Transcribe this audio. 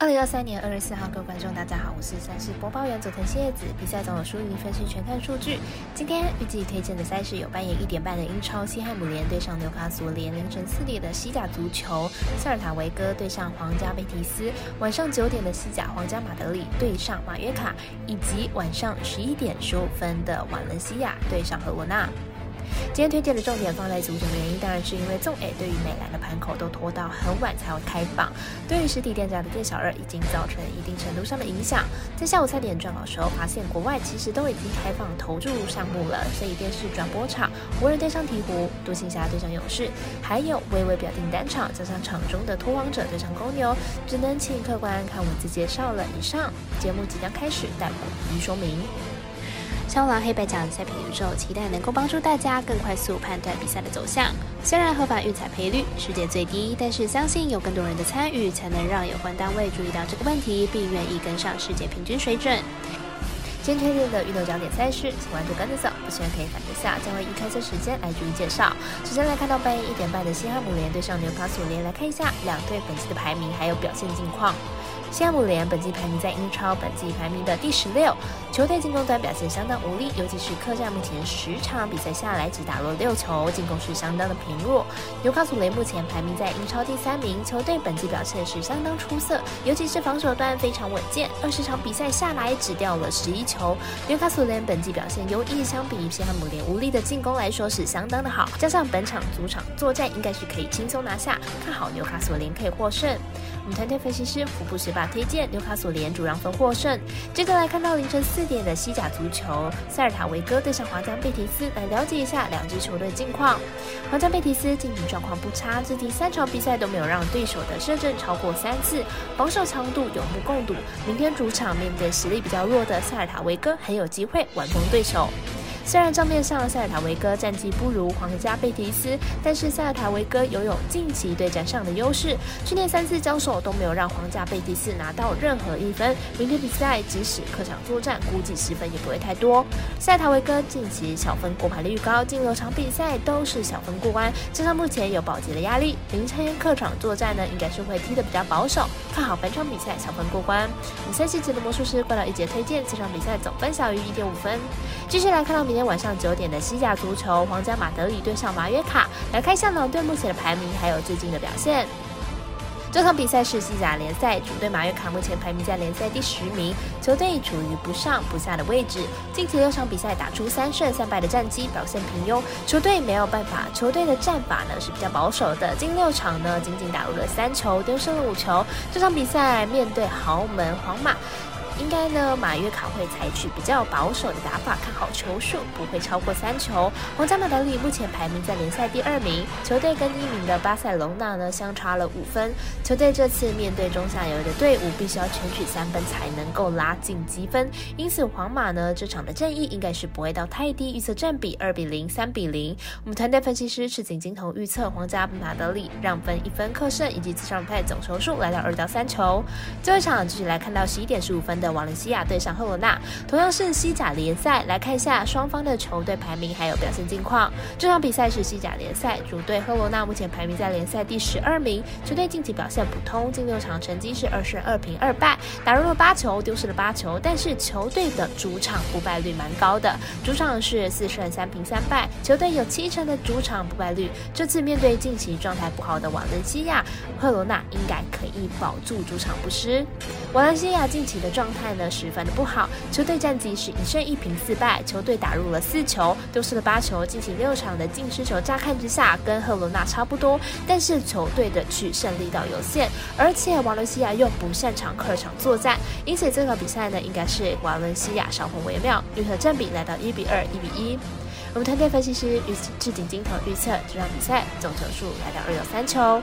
二零二三年二月四号，各位观众，大家好，我是赛事播报员佐藤谢子。比赛总有输赢分析全看数据。今天预计推荐的赛事有半夜一点半的英超西汉姆联对上纽卡索联，凌晨四点的西甲足球塞尔塔维戈对上皇家贝蒂斯，晚上九点的西甲皇家马德里对上马约卡，以及晚上十一点十五分的瓦伦西亚对上赫罗纳。今天推荐的重点放在足球的原因，当然是因为纵 A 对于美兰的盘口都拖到很晚才会开放，对于实体店家的店小二已经造成一定程度上的影响。在下午三点转稿时候，发现国外其实都已经开放投注项目了，所以电视转播场湖人对上鹈鹕，独行侠对上勇士，还有微微表定单场加上场中的托王者对上公牛，只能请客官看文字介绍了。以上节目即将开始，待我一一说明。超狼黑白奖赛品宇宙，期待能够帮助大家更快速判断比赛的走向。虽然合法运彩赔率世界最低，但是相信有更多人的参与，才能让有关单位注意到这个问题，并愿意跟上世界平均水准。今天推荐的运动焦点赛事，请关注跟着走，不喜欢可以反着下，将会依开赛时间来逐一介绍。首先来看到半夜一点半的西汉姆联对上纽卡索联，来看一下两队本季的排名还有表现近况。西汉姆联本季排名在英超本季排名的第十六，球队进攻端表现相当无力，尤其是客战目前十场比赛下来只打入六球，进攻是相当的平弱。纽卡索联目前排名在英超第三名，球队本季表现是相当出色，尤其是防守端非常稳健，二十场比赛下来只掉了十一球。纽卡索联本季表现优异，相比西汉姆联无力的进攻来说是相当的好，加上本场主场作战应该是可以轻松拿下，看好纽卡索联可以获胜。我们团队分析师福布学法推荐纽卡索联主让分获胜。接着来看到凌晨四点的西甲足球，塞尔塔维戈对上皇家贝蒂斯，来了解一下两支球队近况。皇家贝蒂斯近期状况不差，这第三场比赛都没有让对手的射正超过三次，防守强度有目共睹。明天主场面对实力比较弱的塞尔塔维戈，很有机会完封对手。虽然账面上塞尔塔维戈战绩不如皇家贝蒂斯，但是塞尔塔维戈拥有近期对战上的优势。去年三次交手都没有让皇家贝蒂斯拿到任何一分。明天比赛即使客场作战，估计失分也不会太多。塞尔塔维戈近期小分过盘率高，近六场比赛都是小分过关，加上目前有保级的压力，明天客场作战呢，应该是会踢得比较保守。看好本场比赛小分过关。五赛季节的魔术师怪盗一节推荐，这场比赛总分小于一点五分。继续来看到明。今天晚上九点的西甲足球，皇家马德里对上马约卡，来看一下两队目前的排名，还有最近的表现。这场比赛是西甲联赛，主队马约卡目前排名在联赛第十名，球队处于不上不下的位置。近期六场比赛打出三胜三败的战绩，表现平庸。球队没有办法，球队的战法呢是比较保守的，近六场呢仅仅打入了三球，丢失了五球。这场比赛面对豪门皇马。应该呢，马约卡会采取比较保守的打法，看好球数不会超过三球。皇家马德里目前排名在联赛第二名，球队跟一名的巴塞隆纳呢相差了五分。球队这次面对中下游的队伍，必须要全取三分才能够拉近积分。因此，皇马呢这场的战役应该是不会到太低，预测占比二比零、三比零。我们团队分析师赤井金童预测皇家马德里让分一分克胜，以及次场比赛总球数来到二到三球。最后一场继续来看到十一点十五分的。瓦伦西亚对上赫罗纳，同样是西甲联赛，来看一下双方的球队排名还有表现近况。这场比赛是西甲联赛，主队赫罗纳目前排名在联赛第十二名，球队近期表现普通，近六场成绩是二胜二平二败，打入了八球，丢失了八球，但是球队的主场不败率蛮高的，主场是四胜三平三败，球队有七成的主场不败率。这次面对近期状态不好的瓦伦西亚，赫罗纳应该可以保住主场不失。瓦伦西亚近期的状。态呢十分的不好，球队战绩是一胜一平四败，球队打入了四球，丢失了八球，进行六场的净失球，乍看之下跟赫罗纳差不多，但是球队的取胜力道有限，而且瓦伦西亚又不擅长客场作战，因此这场比赛呢应该是瓦伦西亚少分为妙，预测占比来到一比二、一比一。我们团队分析师预置顶金头预测这场比赛总球数来到二有三球。